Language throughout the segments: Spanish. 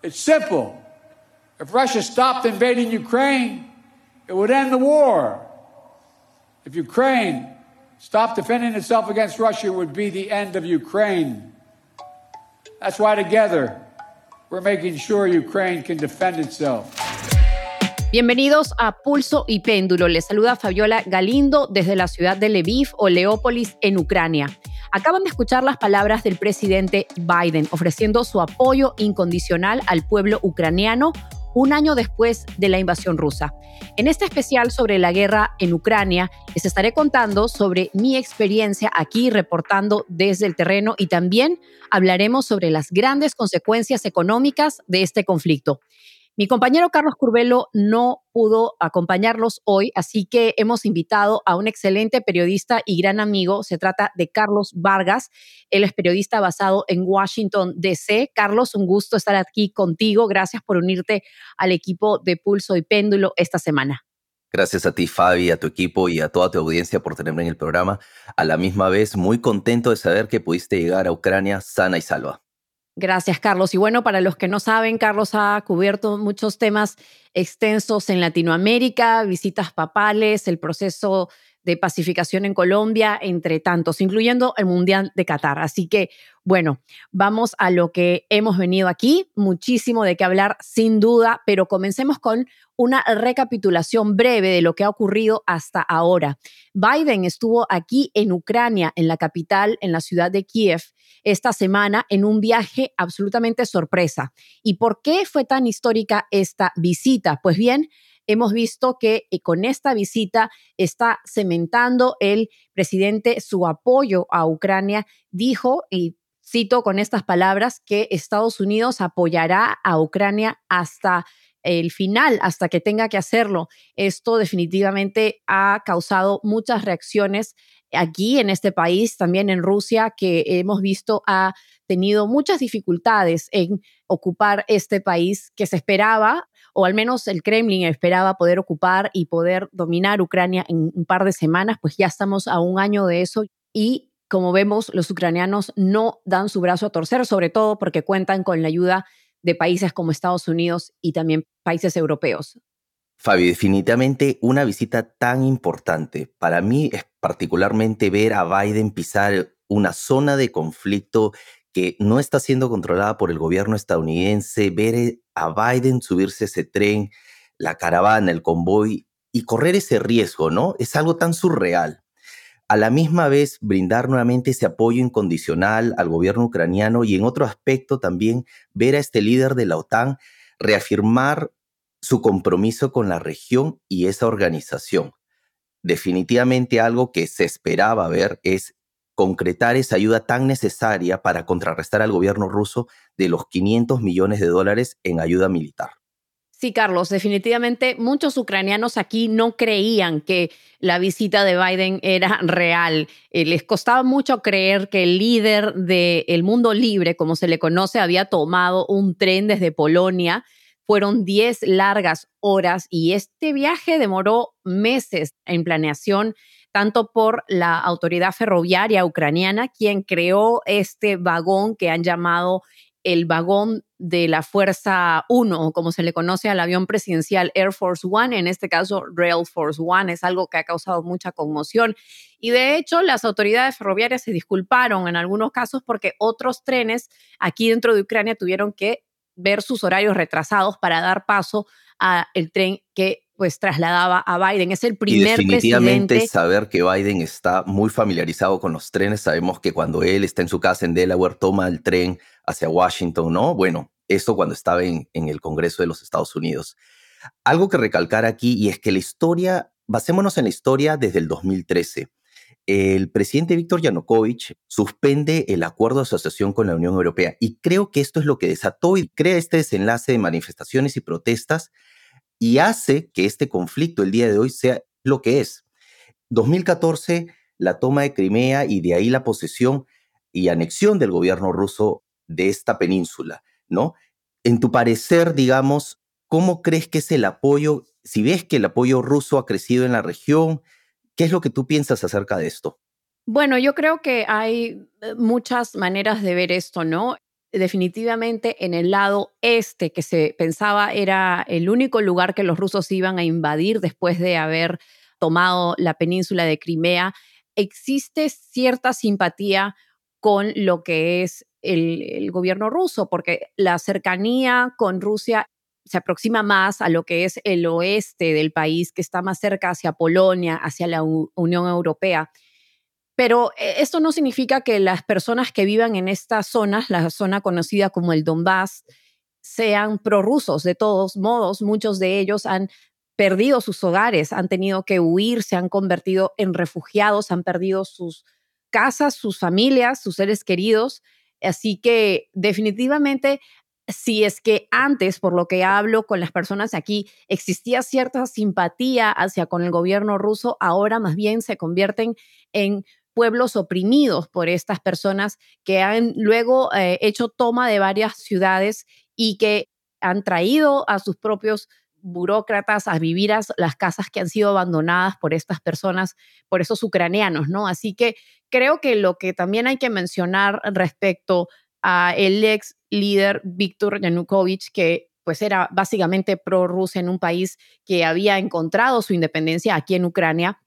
It's simple. If Russia stopped invading Ukraine, it would end the war. If Ukraine stopped defending itself against Russia, it would be the end of Ukraine. That's why together we're making sure Ukraine can defend itself. Bienvenidos a Pulso y Péndulo. Les saluda Fabiola Galindo desde la ciudad de Lviv o Leópolis en Ucrania. Acaban de escuchar las palabras del presidente Biden ofreciendo su apoyo incondicional al pueblo ucraniano un año después de la invasión rusa. En este especial sobre la guerra en Ucrania, les estaré contando sobre mi experiencia aquí reportando desde el terreno y también hablaremos sobre las grandes consecuencias económicas de este conflicto. Mi compañero Carlos Curbelo no pudo acompañarlos hoy, así que hemos invitado a un excelente periodista y gran amigo. Se trata de Carlos Vargas. Él es periodista basado en Washington, D.C. Carlos, un gusto estar aquí contigo. Gracias por unirte al equipo de Pulso y Péndulo esta semana. Gracias a ti, Fabi, a tu equipo y a toda tu audiencia por tenerme en el programa. A la misma vez, muy contento de saber que pudiste llegar a Ucrania sana y salva. Gracias, Carlos. Y bueno, para los que no saben, Carlos ha cubierto muchos temas extensos en Latinoamérica, visitas papales, el proceso de pacificación en Colombia, entre tantos, incluyendo el Mundial de Qatar. Así que, bueno, vamos a lo que hemos venido aquí. Muchísimo de qué hablar, sin duda, pero comencemos con una recapitulación breve de lo que ha ocurrido hasta ahora. Biden estuvo aquí en Ucrania, en la capital, en la ciudad de Kiev, esta semana en un viaje absolutamente sorpresa. ¿Y por qué fue tan histórica esta visita? Pues bien, hemos visto que eh, con esta visita está cementando el presidente su apoyo a Ucrania. Dijo, y cito con estas palabras, que Estados Unidos apoyará a Ucrania hasta el final, hasta que tenga que hacerlo. Esto definitivamente ha causado muchas reacciones aquí en este país, también en Rusia, que hemos visto ha tenido muchas dificultades en ocupar este país que se esperaba, o al menos el Kremlin esperaba poder ocupar y poder dominar Ucrania en un par de semanas, pues ya estamos a un año de eso y como vemos, los ucranianos no dan su brazo a torcer, sobre todo porque cuentan con la ayuda de países como Estados Unidos y también países europeos. Fabi, definitivamente una visita tan importante. Para mí es particularmente ver a Biden pisar una zona de conflicto no está siendo controlada por el gobierno estadounidense, ver a Biden subirse ese tren, la caravana, el convoy y correr ese riesgo, ¿no? Es algo tan surreal. A la misma vez, brindar nuevamente ese apoyo incondicional al gobierno ucraniano y en otro aspecto también ver a este líder de la OTAN reafirmar su compromiso con la región y esa organización. Definitivamente algo que se esperaba ver es concretar esa ayuda tan necesaria para contrarrestar al gobierno ruso de los 500 millones de dólares en ayuda militar. Sí, Carlos, definitivamente muchos ucranianos aquí no creían que la visita de Biden era real. Eh, les costaba mucho creer que el líder del mundo libre, como se le conoce, había tomado un tren desde Polonia fueron 10 largas horas y este viaje demoró meses en planeación, tanto por la autoridad ferroviaria ucraniana, quien creó este vagón que han llamado el vagón de la Fuerza 1, como se le conoce al avión presidencial Air Force One, en este caso Rail Force One, es algo que ha causado mucha conmoción. Y de hecho, las autoridades ferroviarias se disculparon en algunos casos porque otros trenes aquí dentro de Ucrania tuvieron que ver sus horarios retrasados para dar paso al tren que pues trasladaba a Biden. Es el primer y definitivamente saber que Biden está muy familiarizado con los trenes. Sabemos que cuando él está en su casa en Delaware toma el tren hacia Washington, ¿no? Bueno, eso cuando estaba en, en el Congreso de los Estados Unidos. Algo que recalcar aquí y es que la historia, basémonos en la historia desde el 2013 el presidente Víctor Yanukovych suspende el acuerdo de asociación con la Unión Europea y creo que esto es lo que desató y crea este desenlace de manifestaciones y protestas y hace que este conflicto el día de hoy sea lo que es. 2014, la toma de Crimea y de ahí la posesión y anexión del gobierno ruso de esta península, ¿no? En tu parecer, digamos, ¿cómo crees que es el apoyo? Si ves que el apoyo ruso ha crecido en la región, ¿Qué es lo que tú piensas acerca de esto? Bueno, yo creo que hay eh, muchas maneras de ver esto, ¿no? Definitivamente en el lado este, que se pensaba era el único lugar que los rusos iban a invadir después de haber tomado la península de Crimea, existe cierta simpatía con lo que es el, gobierno ruso, porque la cercanía con Rusia se aproxima más a lo que es el oeste del país, que está más cerca hacia Polonia, hacia la Unión Europea. Pero eh, esto no significa que las personas que vivan en estas zonas, la zona conocida como el Donbass, sean prorrusos. De todos modos, muchos de ellos han perdido sus hogares, han tenido que huir, se han convertido en refugiados, han perdido sus casas, sus familias, sus seres queridos. Así que definitivamente si es que antes, por lo que hablo con las personas aquí, existía cierta simpatía hacia con el gobierno ruso, ahora más bien se convierten en pueblos oprimidos por estas personas que han luego eh, hecho toma de varias ciudades y que han traído a sus propios burócratas a vivir a las casas que han sido abandonadas por estas personas, por esos ucranianos, ¿no? Así que creo que lo que también hay que mencionar respecto a el ex líder Víctor Yanukovych, que pues era básicamente pro-Rusia en un país que había encontrado su independencia aquí en Ucrania.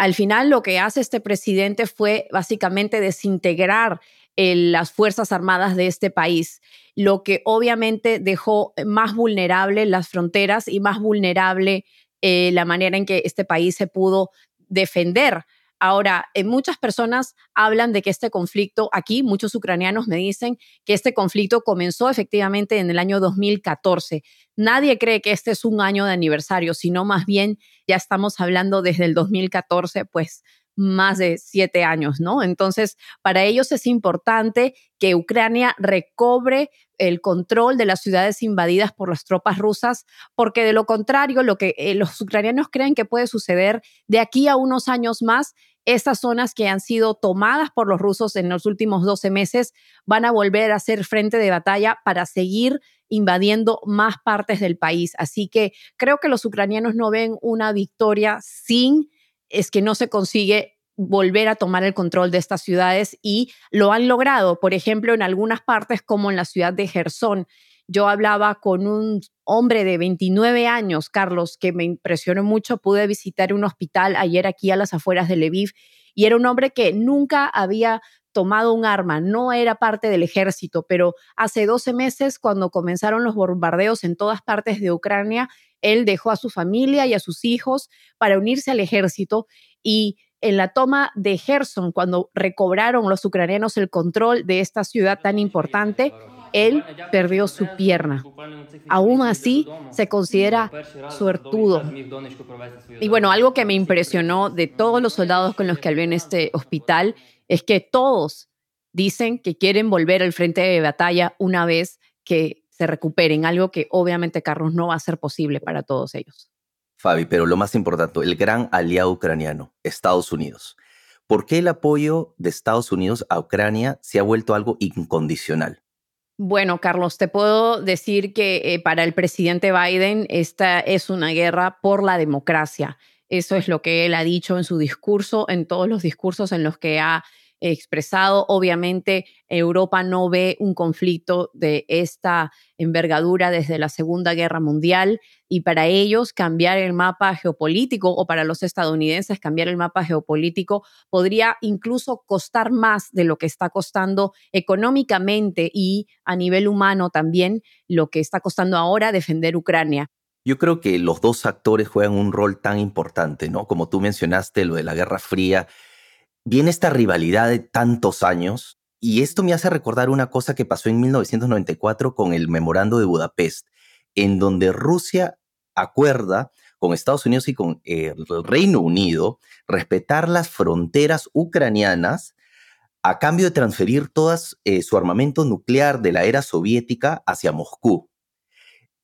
Al final lo que hace este presidente fue básicamente desintegrar las Fuerzas Armadas de este país, lo que obviamente dejó más vulnerable las fronteras y más vulnerable eh, la manera en que este país se pudo defender Ahora, eh, muchas personas hablan de que este conflicto aquí, muchos ucranianos me dicen que este conflicto comenzó efectivamente en el año 2014. Nadie cree que este es un año de aniversario, sino más bien ya estamos hablando desde el 2014, pues más de siete años, ¿no? Entonces, para ellos es importante que Ucrania recobre el control de las ciudades invadidas por las tropas rusas, porque de lo contrario, lo que eh, los ucranianos creen que puede suceder de aquí a unos años más estas zonas que han sido tomadas por los rusos en los últimos 12 meses van a volver a ser frente de batalla para seguir invadiendo más partes del país. Así que creo que los ucranianos no ven una victoria sin es que no se consigue volver a tomar el control de estas ciudades y lo han logrado, por ejemplo, en algunas partes como en la ciudad de Gerson. Yo hablaba con un hombre de 29 años, Carlos, que me impresionó mucho. Pude visitar un hospital ayer aquí a las afueras de Lviv y era un hombre que nunca había tomado un arma, no era parte del ejército, pero hace 12 meses, cuando comenzaron los bombardeos en todas partes de Ucrania, él dejó a su familia y a sus hijos para unirse al ejército y en la toma de Gerson, cuando recobraron los ucranianos el control de esta ciudad tan importante, él perdió su pierna. Aún así, se considera suertudo. Y bueno, algo que me impresionó de todos los soldados con los que hablé en este hospital es que todos dicen que quieren volver al frente de batalla una vez que se recuperen, algo que obviamente, Carlos, no va a ser posible para todos ellos. Fabi, pero lo más importante, el gran aliado ucraniano, Estados Unidos. ¿Por qué el apoyo de Estados Unidos a Ucrania se ha vuelto algo incondicional? Bueno, Carlos, te puedo decir que eh, para el presidente Biden esta es una guerra por la democracia. Eso es lo que él ha dicho en su discurso, en todos los discursos en los que ha expresado. Obviamente, Europa no ve un conflicto de esta envergadura desde la Segunda Guerra Mundial y para ellos cambiar el mapa geopolítico o para los estadounidenses cambiar el mapa geopolítico podría incluso costar más de lo que está costando económicamente y a nivel humano también lo que está costando ahora defender Ucrania. Yo creo que los dos actores juegan un rol tan importante, ¿no? Como tú mencionaste, lo de la Guerra Fría viene esta rivalidad de tantos años y esto me hace recordar una cosa que pasó en 1994 con el Memorando de Budapest, en donde Rusia acuerda con Estados Unidos y con el Reino Unido respetar las fronteras ucranianas a cambio de transferir todo eh, su armamento nuclear de la era soviética hacia Moscú.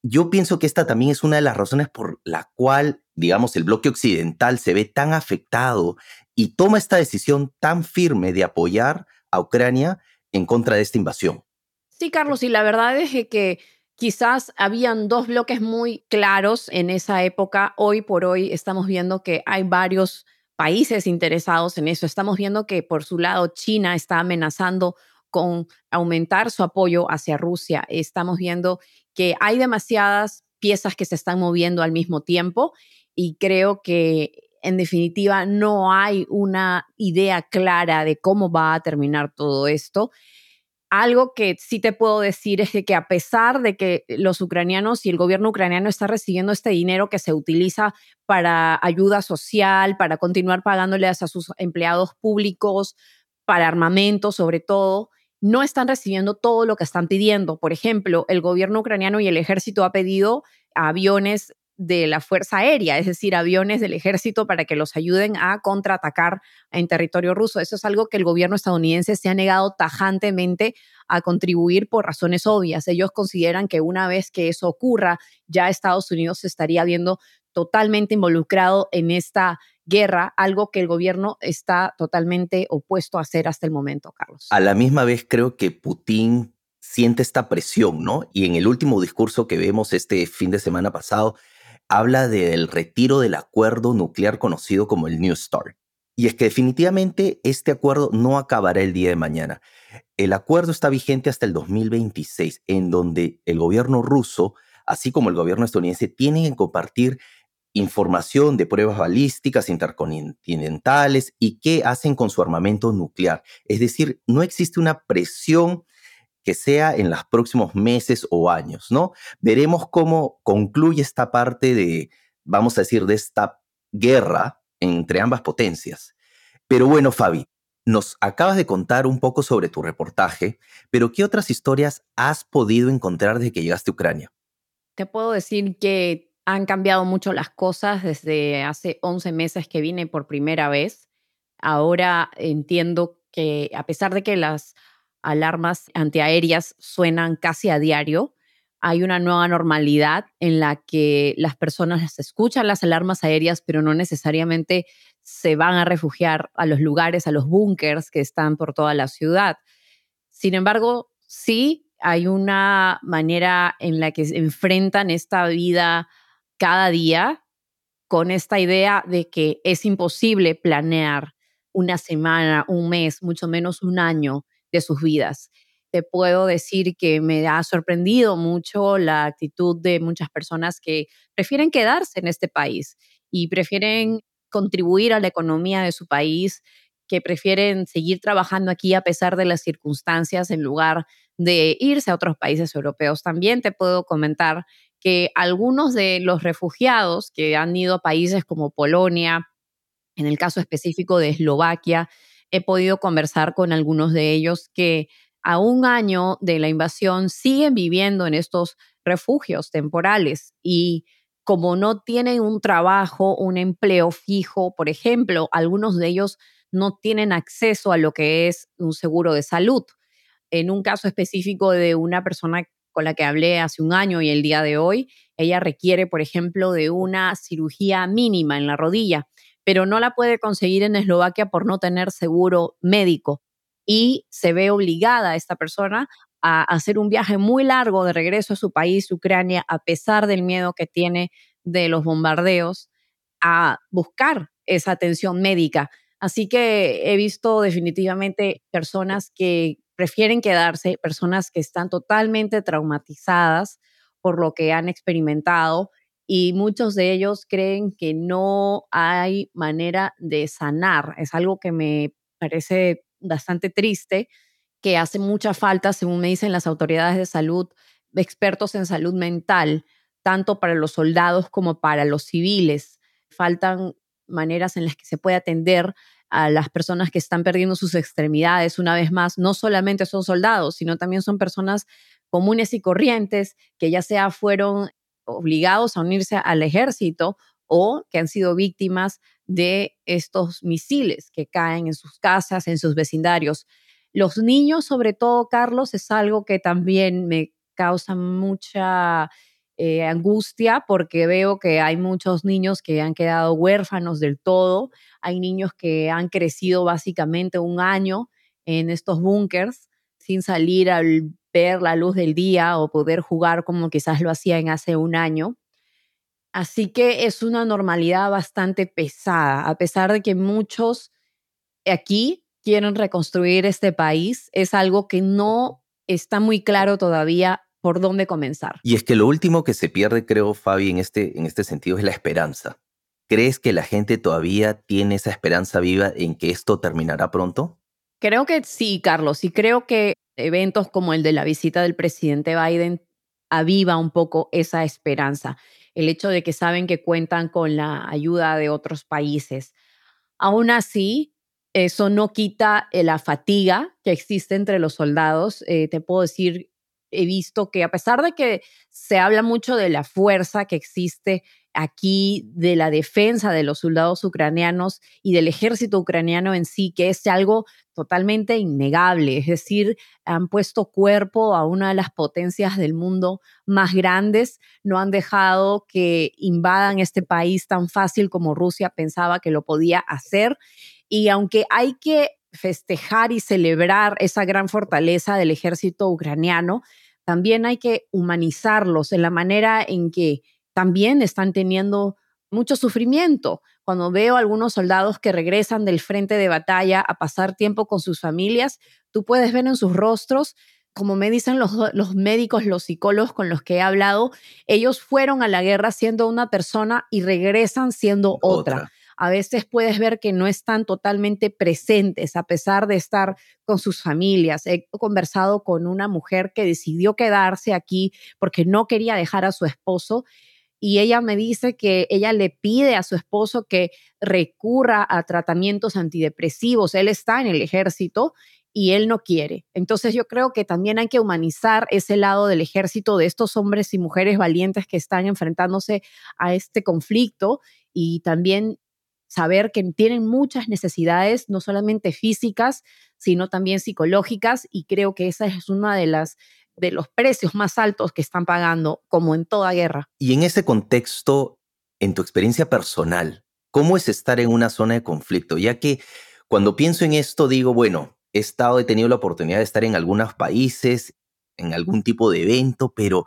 Yo pienso que esta también es una de las razones por la cual, digamos, el bloque occidental se ve tan afectado y toma esta decisión tan firme de apoyar a Ucrania en contra de esta invasión. Sí, Carlos, y la verdad es que quizás habían dos bloques muy claros en esa época. Hoy por hoy estamos viendo que hay varios países interesados en eso. Estamos viendo que por su lado China está amenazando con aumentar su apoyo hacia Rusia. Estamos viendo que hay demasiadas piezas que se están moviendo al mismo tiempo y creo que en definitiva no hay una idea clara de cómo va a terminar todo esto. Algo que sí te puedo decir es que a pesar de que los ucranianos y el gobierno ucraniano está recibiendo este dinero que se utiliza para ayuda social, para continuar pagándoles a sus empleados públicos, para armamento sobre todo, no están recibiendo todo lo que están pidiendo. Por ejemplo, el gobierno ucraniano y el ejército ha pedido aviones de la Fuerza Aérea, es decir, aviones del ejército para que los ayuden a contraatacar en territorio ruso. Eso es algo que el gobierno estadounidense se ha negado tajantemente a contribuir por razones obvias. Ellos consideran que una vez que eso ocurra, ya Estados Unidos se estaría viendo totalmente involucrado en esta guerra, algo que el gobierno está totalmente opuesto a hacer hasta el momento, Carlos. A la misma vez creo que Putin siente esta presión, ¿no? Y en el último discurso que vemos este fin de semana pasado, habla del retiro del acuerdo nuclear conocido como el New START. Y es que definitivamente este acuerdo no acabará el día de mañana. El acuerdo está vigente hasta el 2026, en donde el gobierno ruso, así como el gobierno estadounidense, tienen que compartir información de pruebas balísticas intercontinentales y qué hacen con su armamento nuclear. Es decir, no existe una presión que sea en los próximos meses o años, ¿no? Veremos cómo concluye esta parte de, vamos a decir, de esta guerra entre ambas potencias. Pero bueno, Fabi, nos acabas de contar un poco sobre tu reportaje, pero ¿qué otras historias has podido encontrar desde que llegaste a Ucrania? Te puedo decir que han cambiado mucho las cosas desde hace 11 meses que vine por primera vez. Ahora entiendo que a pesar de que las alarmas antiaéreas suenan casi a diario, hay una nueva normalidad en la que las personas escuchan las alarmas aéreas, pero no necesariamente se van a refugiar a los lugares, a los búnkers que están por toda la ciudad. Sin embargo, sí hay una manera en la que enfrentan esta vida cada día con esta idea de que es imposible planear una semana, un mes, mucho menos un año de sus vidas. Te puedo decir que me ha sorprendido mucho la actitud de muchas personas que prefieren quedarse en este país y prefieren contribuir a la economía de su país, que prefieren seguir trabajando aquí a pesar de las circunstancias en lugar de irse a otros países europeos. También te puedo comentar que algunos de los refugiados que han ido a países como Polonia, en el caso específico de Eslovaquia, he podido conversar con algunos de ellos que a un año de la invasión siguen viviendo en estos refugios temporales y como no tienen un trabajo, un empleo fijo, por ejemplo, algunos de ellos no tienen acceso a lo que es un seguro de salud. En un caso específico de una persona con la que hablé hace un año y el día de hoy, ella requiere, por ejemplo, de una cirugía mínima en la rodilla, pero no la puede conseguir en Eslovaquia por no tener seguro médico y se ve obligada esta persona a hacer un viaje muy largo de regreso a su país, Ucrania, a pesar del miedo que tiene de los bombardeos, a buscar esa atención médica. Así que he visto definitivamente personas que prefieren quedarse, personas que están totalmente traumatizadas por lo que han experimentado y muchos de ellos creen que no hay manera de sanar. Es algo que me parece bastante triste, que hace mucha falta, según me dicen las autoridades de salud, expertos en salud mental, tanto para los soldados como para los civiles. Faltan maneras en las que se puede atender a las personas que están perdiendo sus extremidades. Una vez más, no solamente son soldados, sino también son personas comunes y corrientes que ya sea fueron obligados a unirse al ejército o que han sido víctimas de estos misiles que caen en sus casas, en sus vecindarios. Los niños, sobre todo, Carlos, es algo que también me causa mucha eh, angustia porque veo que hay muchos niños que han quedado huérfanos del todo, hay niños que han crecido básicamente un año en estos búnkers sin salir al ver la luz del día o poder jugar como quizás lo hacían hace un año. Así que es una normalidad bastante pesada, a pesar de que muchos aquí quieren reconstruir este país es algo que no está muy claro todavía por dónde comenzar. Y es que lo último que se pierde, creo, Fabi, en este, en este sentido es la esperanza. ¿Crees que la gente todavía tiene esa esperanza viva en que esto terminará pronto? Creo que sí, Carlos, y creo que eventos como el de la visita del presidente Biden aviva un poco esa esperanza, el hecho de que saben que cuentan con la ayuda de otros países. Aún así, eso no quita eh, la fatiga que existe entre los soldados. Eh, te puedo decir, he visto que a pesar de que se habla mucho de la fuerza que existe aquí, de la defensa de los soldados ucranianos y del ejército ucraniano en sí, que es algo totalmente innegable. Es decir, han puesto cuerpo a una de las potencias del mundo más grandes, no han dejado que invadan este país tan fácil como Rusia pensaba que lo podía hacer y aunque hay que festejar y celebrar esa gran fortaleza del ejército ucraniano, también hay que humanizarlos en la manera en que también están teniendo mucho sufrimiento. Cuando veo a algunos soldados que regresan del frente de batalla a pasar tiempo con sus familias, tú puedes ver en sus rostros, como me dicen los, los médicos, los psicólogos con los que he hablado, ellos fueron a la guerra siendo una persona y regresan siendo otra a veces puedes ver que no están totalmente presentes a pesar de estar con sus familias. He conversado con una mujer que decidió quedarse aquí porque no quería dejar a su esposo y ella me dice que ella le pide a su esposo que recurra a tratamientos antidepresivos. Él está en el ejército y él no quiere. Entonces yo creo que también hay que humanizar ese lado del ejército de estos hombres y mujeres valientes que están enfrentándose a este conflicto y también saber que tienen muchas necesidades, no solamente físicas, sino también psicológicas, y creo que esa es una de las de los precios más altos que están pagando, como en toda guerra. Y en ese contexto, en tu experiencia personal, ¿cómo es estar en una zona de conflicto? Ya que cuando pienso en esto, digo, bueno, he estado, he tenido la oportunidad de estar en algunos países, en algún tipo de evento, pero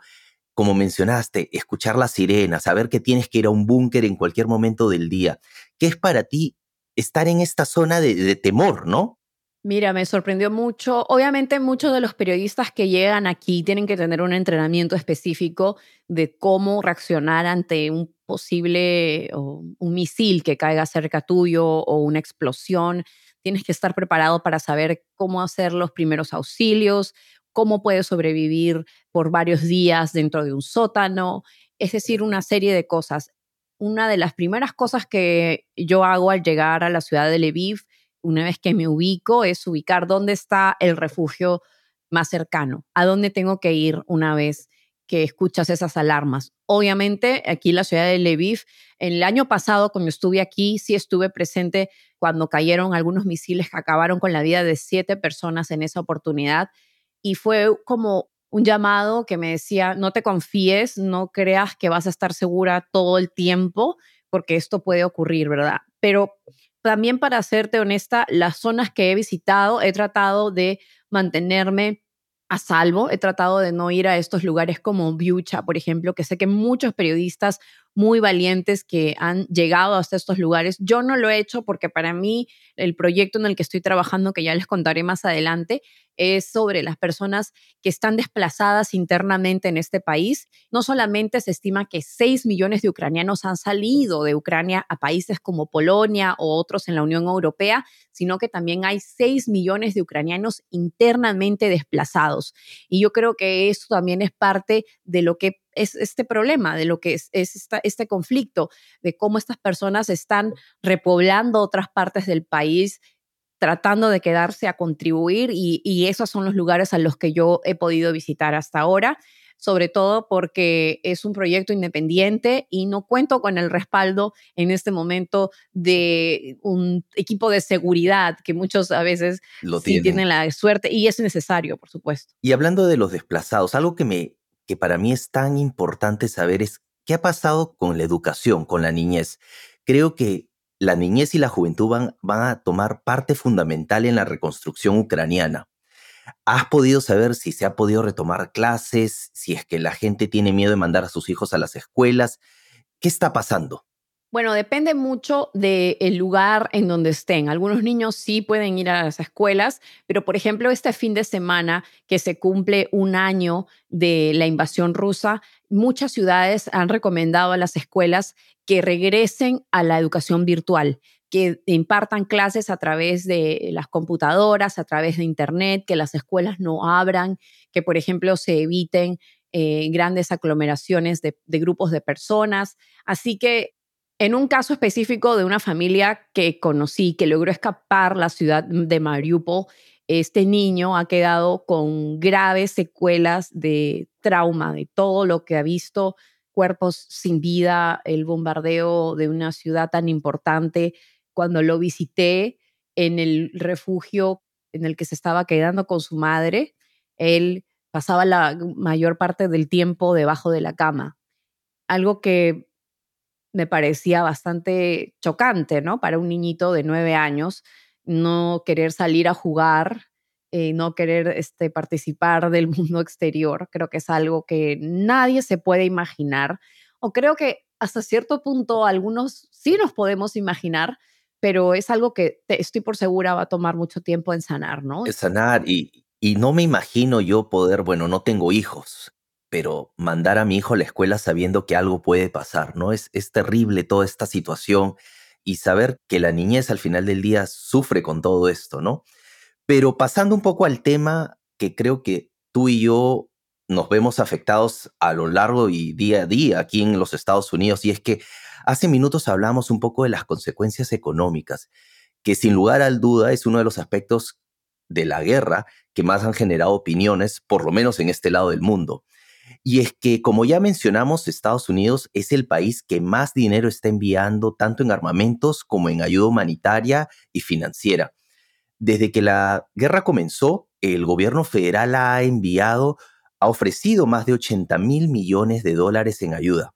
como mencionaste, escuchar las sirenas, saber que tienes que ir a un búnker en cualquier momento del día. ¿Qué es para ti estar en esta zona de, temor, no? Mira, me sorprendió mucho. Obviamente muchos de los periodistas que llegan aquí tienen que tener un entrenamiento específico de cómo reaccionar ante un posible un misil que caiga cerca tuyo o una explosión. Tienes que estar preparado para saber cómo hacer los primeros auxilios, cómo puedes sobrevivir por varios días dentro de un sótano, es decir, una serie de cosas. Una de las primeras cosas que yo hago al llegar a la ciudad de Lviv, una vez que me ubico, es ubicar dónde está el refugio más cercano, a dónde tengo que ir una vez que escuchas esas alarmas. Obviamente, aquí en la ciudad de Lviv, en el año pasado, cuando estuve aquí, sí estuve presente cuando cayeron algunos misiles que acabaron con la vida de siete personas en esa oportunidad y fue como un llamado que me decía, no te confíes, no creas que vas a estar segura todo el tiempo, porque esto puede ocurrir, ¿verdad? Pero también para serte honesta, las zonas que he visitado, he tratado de mantenerme a salvo. He tratado de no ir a estos lugares como Biucha, por ejemplo, que sé que muchos periodistas muy valientes que han llegado hasta estos lugares. Yo no lo he hecho porque para mí el proyecto en el que estoy trabajando, que ya les contaré más adelante, es sobre las personas que están desplazadas internamente en este país. No solamente se estima que 6 millones de ucranianos han salido de Ucrania a países como Polonia o otros en la Unión Europea, sino que también hay 6 millones de ucranianos internamente desplazados. Y yo creo que eso también es parte de lo que es este problema, de lo que es, este conflicto, de cómo estas personas están repoblando otras partes del país tratando de quedarse a contribuir y, esos son los lugares a los que yo he podido visitar hasta ahora, sobre todo porque es un proyecto independiente y no cuento con el respaldo en este momento de un equipo de seguridad que muchos a veces Lo sí tienen. la suerte y es necesario, por supuesto. Y hablando de los desplazados, algo que me que para mí es tan importante saber es qué ha pasado con la educación, con la niñez. Creo que la niñez y la juventud van, a tomar parte fundamental en la reconstrucción ucraniana. ¿Has podido saber si se ha podido retomar clases, si es que la gente tiene miedo de mandar a sus hijos a las escuelas? ¿Qué está pasando? Bueno, depende mucho del lugar en donde estén. Algunos niños sí pueden ir a las escuelas, pero por ejemplo, este fin de semana que se cumple un año de la invasión rusa, muchas ciudades han recomendado a las escuelas que regresen a la educación virtual, que impartan clases a través de las computadoras, a través de Internet, que las escuelas no abran, que por ejemplo se eviten eh, grandes aglomeraciones de, de grupos de personas. Así que en un caso específico de una familia que conocí, que logró escapar la ciudad de Mariupol, este niño ha quedado con graves secuelas de trauma, de todo lo que ha visto, cuerpos sin vida, el bombardeo de una ciudad tan importante. Cuando lo visité en el refugio en el que se estaba quedando con su madre, él pasaba la mayor parte del tiempo debajo de la cama. Algo que me parecía bastante chocante, ¿no? Para un niñito de nueve años, no querer salir a jugar, eh, no querer este, participar del mundo exterior, creo que es algo que nadie se puede imaginar, o creo que hasta cierto punto algunos sí nos podemos imaginar, pero es algo que estoy por segura va a tomar mucho tiempo en sanar, ¿no? Es sanar y, y no me imagino yo poder, bueno, no tengo hijos, pero mandar a mi hijo a la escuela sabiendo que algo puede pasar, ¿no? Es, es terrible toda esta situación y saber que la niñez al final del día sufre con todo esto, ¿no? Pero pasando un poco al tema que creo que tú y yo nos vemos afectados a lo largo y día a día aquí en los Estados Unidos, y es que hace minutos hablamos un poco de las consecuencias económicas, que sin lugar al duda es uno de los aspectos de la guerra que más han generado opiniones, por lo menos en este lado del mundo. Y es que, como ya mencionamos, Estados Unidos es el país que más dinero está enviando tanto en armamentos como en ayuda humanitaria y financiera. Desde que la guerra comenzó, el gobierno federal ha enviado, ha ofrecido más de 80 mil millones de dólares en ayuda,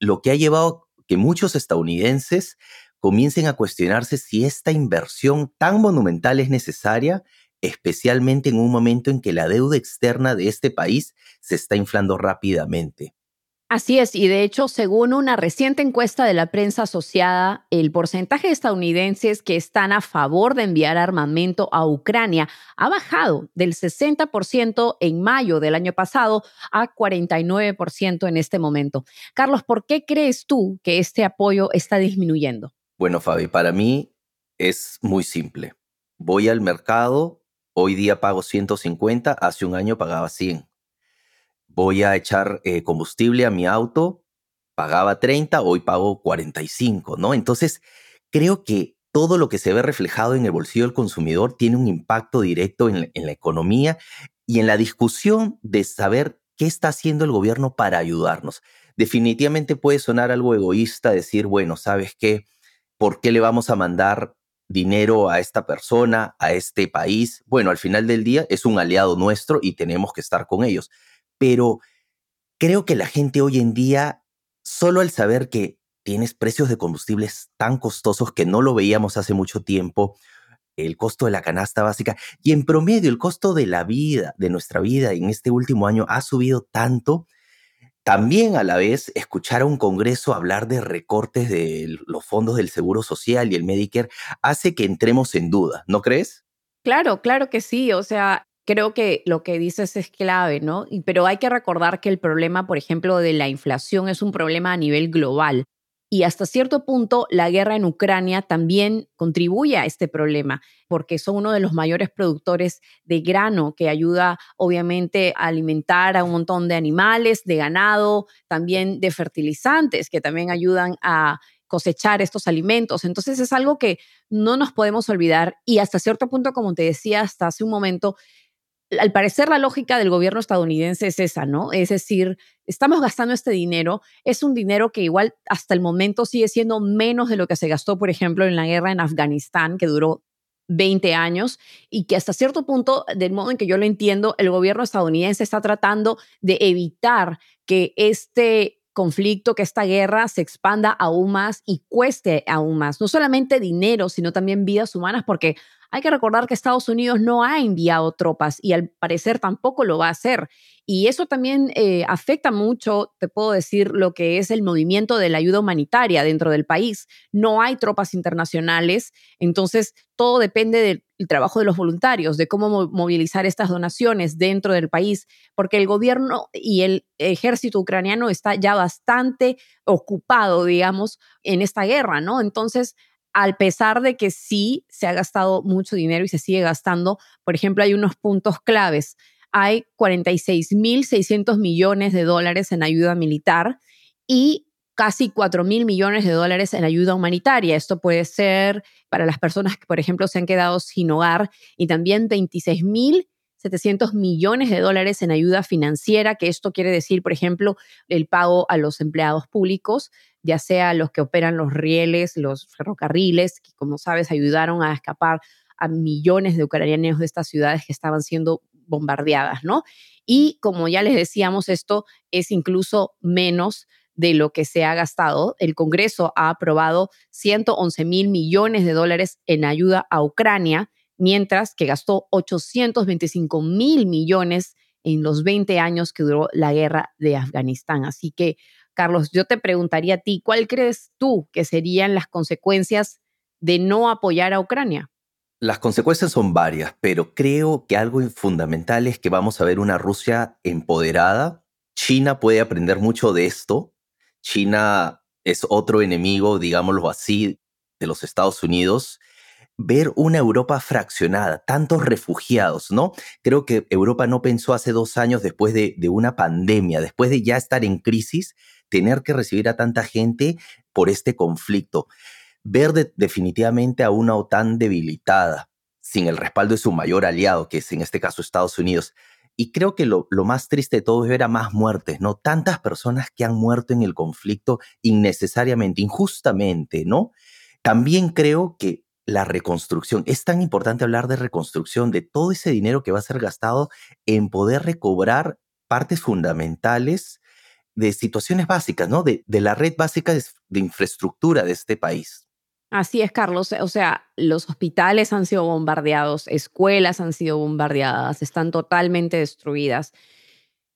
lo que ha llevado que muchos estadounidenses comiencen a cuestionarse si esta inversión tan monumental es necesaria especialmente en un momento en que la deuda externa de este país se está inflando rápidamente. Así es, y de hecho, según una reciente encuesta de la prensa asociada, el porcentaje de estadounidenses que están a favor de enviar armamento a Ucrania ha bajado del 60% en mayo del año pasado a 49% en este momento. Carlos, ¿por qué crees tú que este apoyo está disminuyendo? Bueno, Fabi, para mí es muy simple. Voy al mercado, Hoy día pago 150, hace un año pagaba 100. Voy a echar eh, combustible a mi auto, pagaba 30, hoy pago 45, ¿no? Entonces, creo que todo lo que se ve reflejado en el bolsillo del consumidor tiene un impacto directo en la economía y en la discusión de saber qué está haciendo el gobierno para ayudarnos. Definitivamente puede sonar algo egoísta decir, bueno, ¿sabes qué? ¿Por qué le vamos a mandar dinero a esta persona, a este país. Bueno, al final del día es un aliado nuestro y tenemos que estar con ellos. Pero creo que la gente hoy en día, solo al saber que tienes precios de combustibles tan costosos que no lo veíamos hace mucho tiempo, el costo de la canasta básica y en promedio el costo de la vida, de nuestra vida en este último año ha subido tanto también a la vez escuchar a un Congreso hablar de recortes de los fondos del Seguro Social y el Medicare hace que entremos en duda, ¿no crees? Claro, claro que sí. O sea, creo que lo que dices es clave, ¿no? Pero hay que recordar que el problema, por ejemplo, de la inflación es un problema a nivel global. Y hasta cierto punto, la guerra en Ucrania también contribuye a este problema, porque son uno de los mayores productores de grano que ayuda obviamente a alimentar a un montón de animales, de ganado, también de fertilizantes que también ayudan a cosechar estos alimentos. Entonces es algo que no nos podemos olvidar y hasta cierto punto, como te decía hasta hace un momento, al parecer la lógica del gobierno estadounidense es esa, ¿no? Es decir, estamos gastando este dinero, es un dinero que igual hasta el momento sigue siendo menos de lo que se gastó, por ejemplo, en la guerra en Afganistán, que duró 20 años y que hasta cierto punto, del modo en que yo lo entiendo, el gobierno estadounidense está tratando de evitar que este conflicto, que esta guerra se expanda aún más y cueste aún más. No solamente dinero, sino también vidas humanas, porque hay que recordar que Estados Unidos no ha enviado tropas y al parecer tampoco lo va a hacer. Y eso también eh, afecta mucho, te puedo decir, lo que es el movimiento de la ayuda humanitaria dentro del país. No hay tropas internacionales, entonces todo depende del trabajo de los voluntarios, de cómo movilizar estas donaciones dentro del país, porque el gobierno y el ejército ucraniano está ya bastante ocupado, digamos, en esta guerra, ¿no? Entonces, al pesar de que sí se ha gastado mucho dinero y se sigue gastando, por ejemplo, hay unos puntos claves hay 46.600 millones de dólares en ayuda militar y casi 4 mil millones de dólares en ayuda humanitaria. Esto puede ser para las personas que, por ejemplo, se han quedado sin hogar y también 26 mil 700 millones de dólares en ayuda financiera, que esto quiere decir, por ejemplo, el pago a los empleados públicos, ya sea los que operan los rieles, los ferrocarriles, que como sabes ayudaron a escapar a millones de ucranianos de estas ciudades que estaban siendo bombardeadas, ¿no? Y como ya les decíamos, esto es incluso menos de lo que se ha gastado. El Congreso ha aprobado 111 mil millones de dólares en ayuda a Ucrania, mientras que gastó 825 mil millones en los 20 años que duró la guerra de Afganistán. Así que, Carlos, yo te preguntaría a ti, ¿cuál crees tú que serían las consecuencias de no apoyar a Ucrania? Las consecuencias son varias, pero creo que algo fundamental es que vamos a ver una Rusia empoderada. China puede aprender mucho de esto. China es otro enemigo, digámoslo así, de los Estados Unidos. Ver una Europa fraccionada, tantos refugiados, ¿no? Creo que Europa no pensó hace dos años, después de, una pandemia, después de ya estar en crisis, tener que recibir a tanta gente por este conflicto ver definitivamente a una OTAN debilitada, sin el respaldo de su mayor aliado, que es en este caso Estados Unidos. Y creo que lo, lo, más triste de todo es ver a más muertes, ¿no? Tantas personas que han muerto en el conflicto innecesariamente, injustamente, ¿no? También creo que la reconstrucción, es tan importante hablar de reconstrucción, de todo ese dinero que va a ser gastado en poder recobrar partes fundamentales de situaciones básicas, ¿no? De, de la red básica de infraestructura de este país. Así es, Carlos. O sea, los hospitales han sido bombardeados, escuelas han sido bombardeadas, están totalmente destruidas.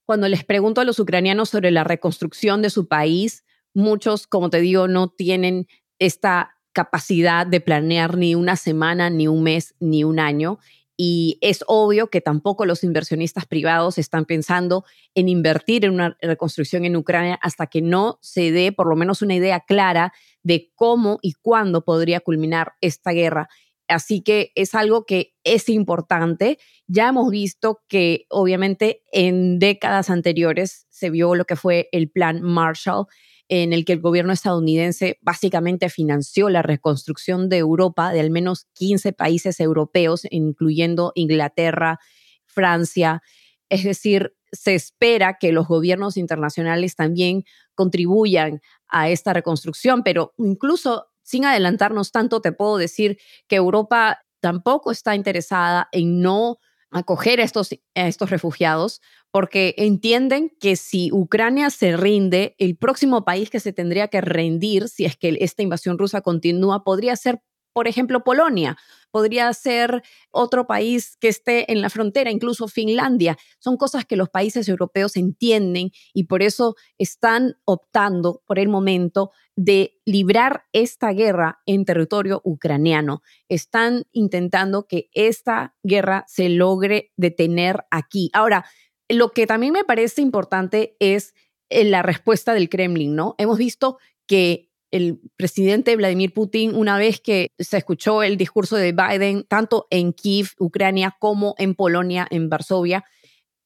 Cuando les pregunto a los ucranianos sobre la reconstrucción de su país, muchos, como te digo, no tienen esta capacidad de planear ni una semana, ni un mes, ni un año. Y es obvio que tampoco los inversionistas privados están pensando en invertir en una reconstrucción en Ucrania hasta que no se dé por lo menos una idea clara de cómo y cuándo podría culminar esta guerra. Así que es algo que es importante. Ya hemos visto que obviamente en décadas anteriores se vio lo que fue el plan Marshall en el que el gobierno estadounidense básicamente financió la reconstrucción de Europa de al menos 15 países europeos, incluyendo Inglaterra, Francia. Es decir, se espera que los gobiernos internacionales también contribuyan a esta reconstrucción, pero incluso sin adelantarnos tanto, te puedo decir que Europa tampoco está interesada en no acoger a estos, a estos refugiados porque entienden que si Ucrania se rinde, el próximo país que se tendría que rendir si es que esta invasión rusa continúa podría ser, por ejemplo, Polonia, podría ser otro país que esté en la frontera, incluso Finlandia. Son cosas que los países europeos entienden y por eso están optando por el momento de librar esta guerra en territorio ucraniano. Están intentando que esta guerra se logre detener aquí. Ahora, lo que también me parece importante es eh, la respuesta del Kremlin, ¿no? Hemos visto que el presidente Vladimir Putin, una vez que se escuchó el discurso de Biden, tanto en Kiev, Ucrania, como en Polonia, en Varsovia,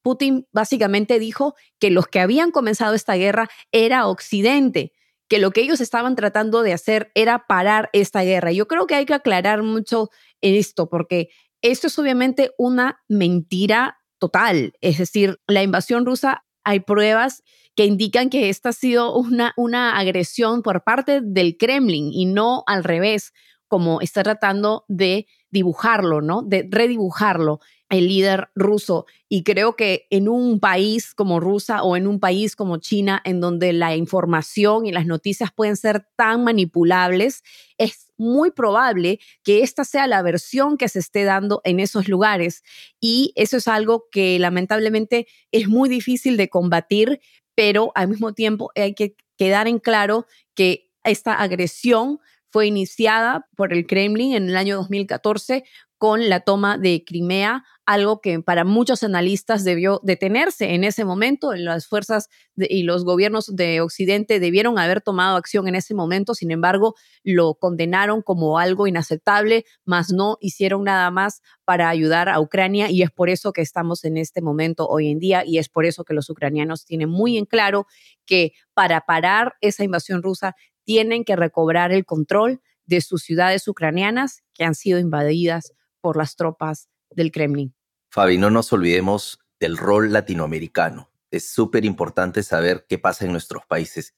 Putin básicamente dijo que los que habían comenzado esta guerra era Occidente, que lo que ellos estaban tratando de hacer era parar esta guerra. Yo creo que hay que aclarar mucho esto, porque esto es obviamente una mentira total. Es decir, la invasión rusa, hay pruebas que indican que esta ha sido una, una agresión por parte del Kremlin y no al revés, como está tratando de dibujarlo, ¿no? De redibujarlo el líder ruso. Y creo que en un país como Rusia o en un país como China, en donde la información y las noticias pueden ser tan manipulables, es muy probable que esta sea la versión que se esté dando en esos lugares. Y eso es algo que lamentablemente es muy difícil de combatir, pero al mismo tiempo hay que quedar en claro que esta agresión fue iniciada por el Kremlin en el año 2014 con la toma de Crimea, algo que para muchos analistas debió detenerse en ese momento. Las fuerzas y los gobiernos de Occidente debieron haber tomado acción en ese momento, sin embargo, lo condenaron como algo inaceptable, mas no hicieron nada más para ayudar a Ucrania y es por eso que estamos en este momento hoy en día y es por eso que los ucranianos tienen muy en claro que para parar esa invasión rusa tienen que recobrar el control de sus ciudades ucranianas que han sido invadidas por las tropas del Kremlin. Fabi, no nos olvidemos del rol latinoamericano. Es súper importante saber qué pasa en nuestros países.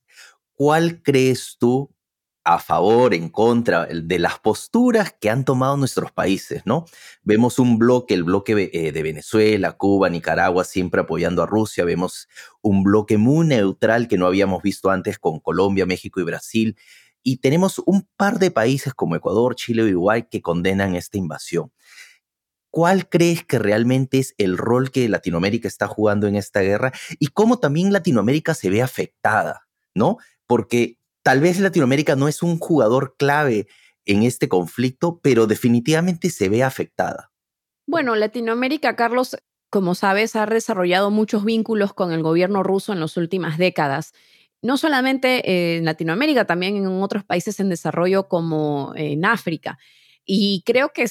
¿Cuál crees tú a favor, en contra de las posturas que han tomado nuestros países, ¿no? Vemos un bloque, el bloque eh, de Venezuela, Cuba, Nicaragua, siempre apoyando a Rusia. Vemos un bloque muy neutral que no habíamos visto antes con Colombia, México y Brasil. Y tenemos un par de países como Ecuador, Chile Uruguay que condenan esta invasión. ¿Cuál crees que realmente es el rol que Latinoamérica está jugando en esta guerra y cómo también Latinoamérica se ve afectada, ¿no? Porque tal vez Latinoamérica no es un jugador clave en este conflicto, pero definitivamente se ve afectada. Bueno, Latinoamérica, Carlos, como sabes, ha desarrollado muchos vínculos con el gobierno ruso en las últimas décadas no solamente en Latinoamérica, también en otros países en desarrollo como en África. Y creo que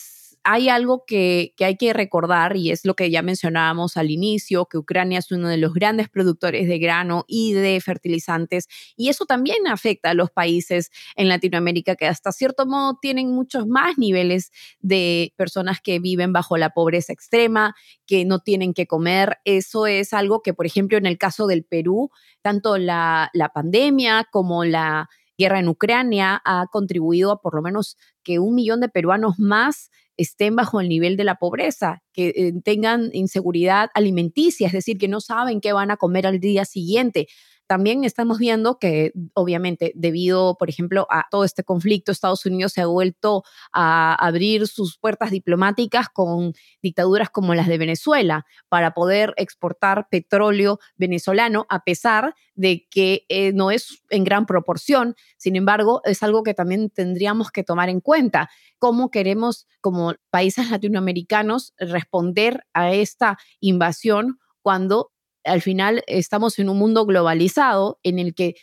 hay algo que, hay que recordar y es lo que ya mencionábamos al inicio, que Ucrania es uno de los grandes productores de grano y de fertilizantes y eso también afecta a los países en Latinoamérica que hasta cierto modo tienen muchos más niveles de personas que viven bajo la pobreza extrema, que no tienen que comer. Eso es algo que, por ejemplo, en el caso del Perú, tanto la, la pandemia como la guerra en Ucrania ha contribuido a por lo menos que un millón de peruanos más estén bajo el nivel de la pobreza, que eh, tengan inseguridad alimenticia, es decir, que no saben qué van a comer al día siguiente también estamos viendo que, obviamente, debido, por ejemplo, a todo este conflicto, Estados Unidos se ha vuelto a abrir sus puertas diplomáticas con dictaduras como las de Venezuela para poder exportar petróleo venezolano, a pesar de que eh, no es en gran proporción. Sin embargo, es algo que también tendríamos que tomar en cuenta. ¿Cómo queremos, como países latinoamericanos, responder a esta invasión cuando al final estamos en un mundo globalizado en el que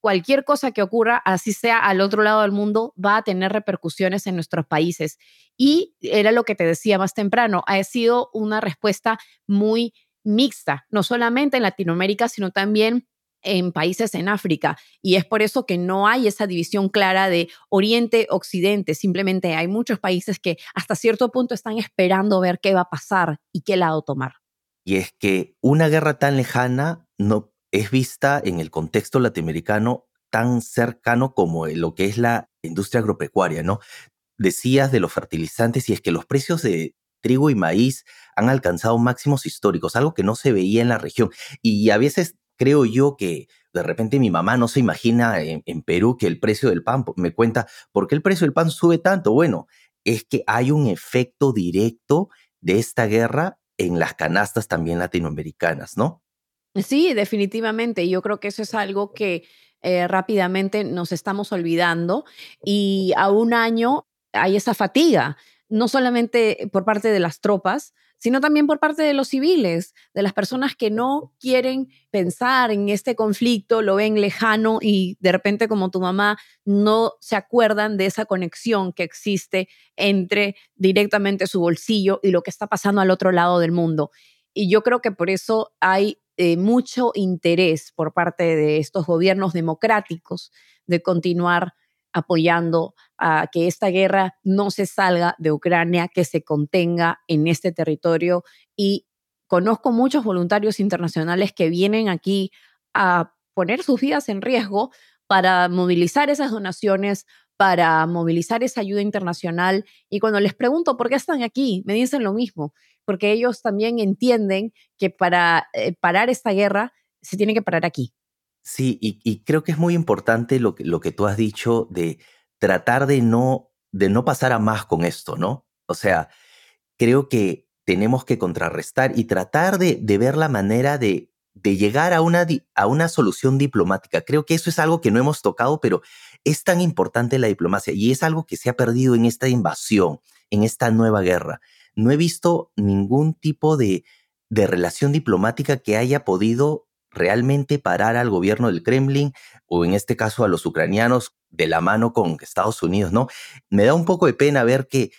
cualquier cosa que ocurra, así sea al otro lado del mundo, va a tener repercusiones en nuestros países. Y era lo que te decía más temprano, ha sido una respuesta muy mixta, no solamente en Latinoamérica, sino también en países en África. Y es por eso que no hay esa división clara de Oriente-Occidente. Simplemente hay muchos países que hasta cierto punto están esperando ver qué va a pasar y qué lado tomar y es que una guerra tan lejana no es vista en el contexto latinoamericano tan cercano como lo que es la industria agropecuaria, ¿no? Decías de los fertilizantes y es que los precios de trigo y maíz han alcanzado máximos históricos, algo que no se veía en la región. Y a veces creo yo que de repente mi mamá no se imagina en, Perú que el precio del pan, me cuenta, ¿por qué el precio del pan sube tanto? Bueno, es que hay un efecto directo de esta guerra en las canastas también latinoamericanas, ¿no? Sí, definitivamente. Yo creo que eso es algo que eh, rápidamente nos estamos olvidando y a un año hay esa fatiga, no solamente por parte de las tropas, sino también por parte de los civiles, de las personas que no quieren pensar en este conflicto, lo ven lejano y de repente como tu mamá no se acuerdan de esa conexión que existe entre directamente su bolsillo y lo que está pasando al otro lado del mundo. Y yo creo que por eso hay eh, mucho interés por parte de estos gobiernos democráticos de continuar apoyando a que esta guerra no se salga de Ucrania, que se contenga en este territorio. Y conozco muchos voluntarios internacionales que vienen aquí a poner sus vidas en riesgo para movilizar esas donaciones, para movilizar esa ayuda internacional. Y cuando les pregunto por qué están aquí, me dicen lo mismo, porque ellos también entienden que para eh, parar esta guerra se tiene que parar aquí. Sí, y, creo que es muy importante lo que, tú has dicho de tratar de no de no pasar a más con esto, ¿no? O sea, creo que tenemos que contrarrestar y tratar de, ver la manera de, de llegar a una, a una solución diplomática. Creo que eso es algo que no hemos tocado, pero es tan importante la diplomacia y es algo que se ha perdido en esta invasión, en esta nueva guerra. No he visto ningún tipo de, de relación diplomática que haya podido realmente parar al gobierno del Kremlin o en este caso a los ucranianos de la mano con Estados Unidos, ¿no? Me da un poco de pena ver que,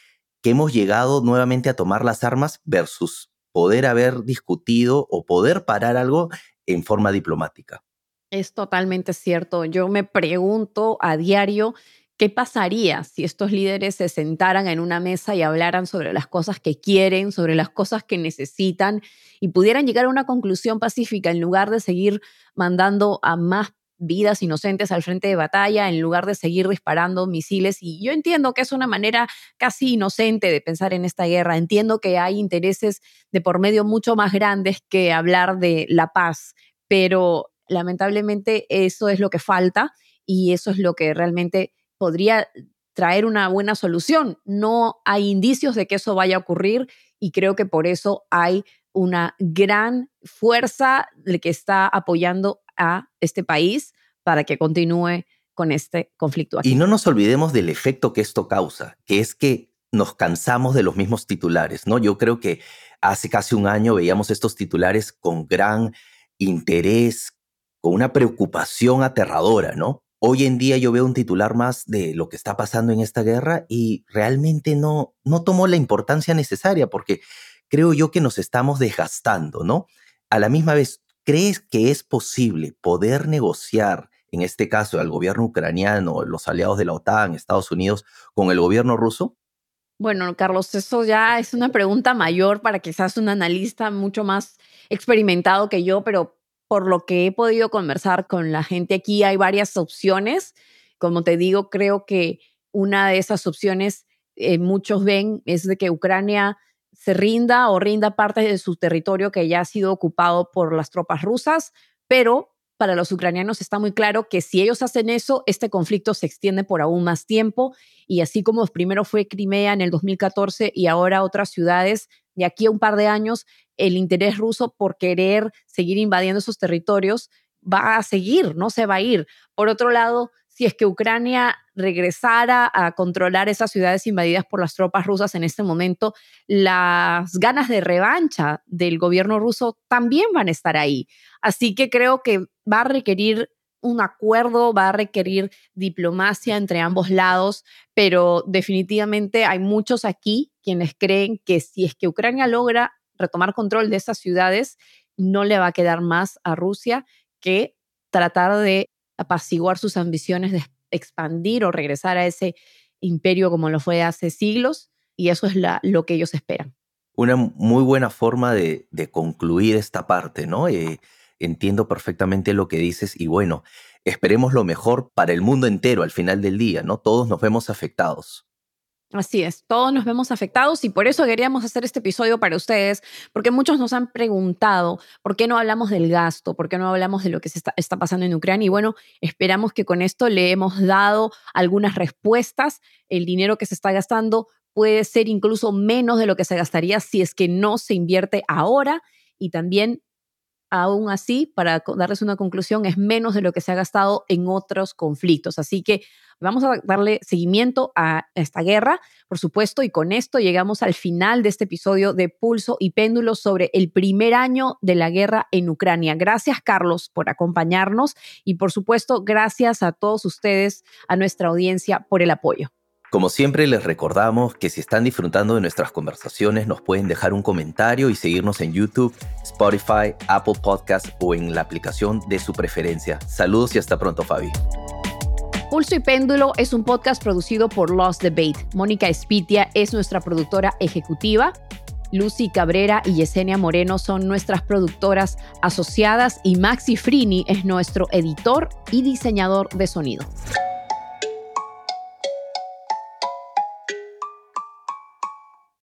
que hemos llegado nuevamente a tomar las armas versus poder haber discutido o poder parar algo en forma diplomática. Es totalmente cierto. Yo me pregunto a diario qué pasaría si estos líderes se sentaran en una mesa y hablaran sobre las cosas que quieren, sobre las cosas que necesitan y pudieran llegar a una conclusión pacífica en lugar de seguir mandando a más vidas inocentes al frente de batalla en lugar de seguir disparando misiles. Y yo entiendo que es una manera casi inocente de pensar en esta guerra. Entiendo que hay intereses de por medio mucho más grandes que hablar de la paz, pero lamentablemente eso es lo que falta y eso es lo que realmente podría traer una buena solución. No hay indicios de que eso vaya a ocurrir y creo que por eso hay una gran fuerza de que está apoyando a este país para que continúe con este conflicto. Y no nos olvidemos del efecto que esto causa, que es que nos cansamos de los mismos titulares, ¿no? Yo creo que hace casi un año veíamos estos titulares con gran interés, con una preocupación aterradora, ¿no? Hoy en día yo veo un titular más de lo que está pasando en esta guerra y realmente no, no tomó la importancia necesaria porque creo yo que nos estamos desgastando, ¿no? A la misma vez, ¿crees que es posible poder negociar, en este caso, al gobierno ucraniano, los aliados de la OTAN, Estados Unidos, con el gobierno ruso? Bueno, Carlos, eso ya es una pregunta mayor para quizás un analista mucho más experimentado que yo, pero por lo que he podido conversar con la gente aquí, hay varias opciones. Como te digo, creo que una de esas opciones eh, muchos ven es de que Ucrania se rinda o rinda parte de su territorio que ya ha sido ocupado por las tropas rusas, pero para los ucranianos está muy claro que si ellos hacen eso, este conflicto se extiende por aún más tiempo y así como primero fue Crimea en el 2014 y ahora otras ciudades, de aquí a un par de años el interés ruso por querer seguir invadiendo esos territorios va a seguir, no se va a ir. Por otro lado, si es que Ucrania regresara a controlar esas ciudades invadidas por las tropas rusas en este momento, las ganas de revancha del gobierno ruso también van a estar ahí. Así que creo que va a requerir un acuerdo, va a requerir diplomacia entre ambos lados, pero definitivamente hay muchos aquí quienes creen que si es que Ucrania logra retomar control de esas ciudades, no le va a quedar más a Rusia que tratar de apaciguar sus ambiciones de expandir o regresar a ese imperio como lo fue hace siglos, y eso es lo que ellos esperan. Una muy buena forma de, concluir esta parte, ¿no? Eh, entiendo perfectamente lo que dices y bueno, esperemos lo mejor para el mundo entero al final del día, ¿no? Todos nos vemos afectados. Así es, todos nos vemos afectados y por eso queríamos hacer este episodio para ustedes, porque muchos nos han preguntado por qué no hablamos del gasto, por qué no hablamos de lo que se está, está, pasando en Ucrania y bueno, esperamos que con esto le hemos dado algunas respuestas. El dinero que se está gastando puede ser incluso menos de lo que se gastaría si es que no se invierte ahora y también aún así, para darles una conclusión, es menos de lo que se ha gastado en otros conflictos. Así que vamos a darle seguimiento a esta guerra, por supuesto, y con esto llegamos al final de este episodio de Pulso y Péndulo sobre el primer año de la guerra en Ucrania. Gracias, Carlos, por acompañarnos y, por supuesto, gracias a todos ustedes, a nuestra audiencia, por el apoyo. Como siempre les recordamos que si están disfrutando de nuestras conversaciones nos pueden dejar un comentario y seguirnos en YouTube, Spotify, Apple Podcast o en la aplicación de su preferencia. Saludos y hasta pronto Fabi. Pulso y Péndulo es un podcast producido por Lost Debate. Mónica Espitia es nuestra productora ejecutiva. Lucy Cabrera y Yesenia Moreno son nuestras productoras asociadas y Maxi Frini es nuestro editor y diseñador de sonido.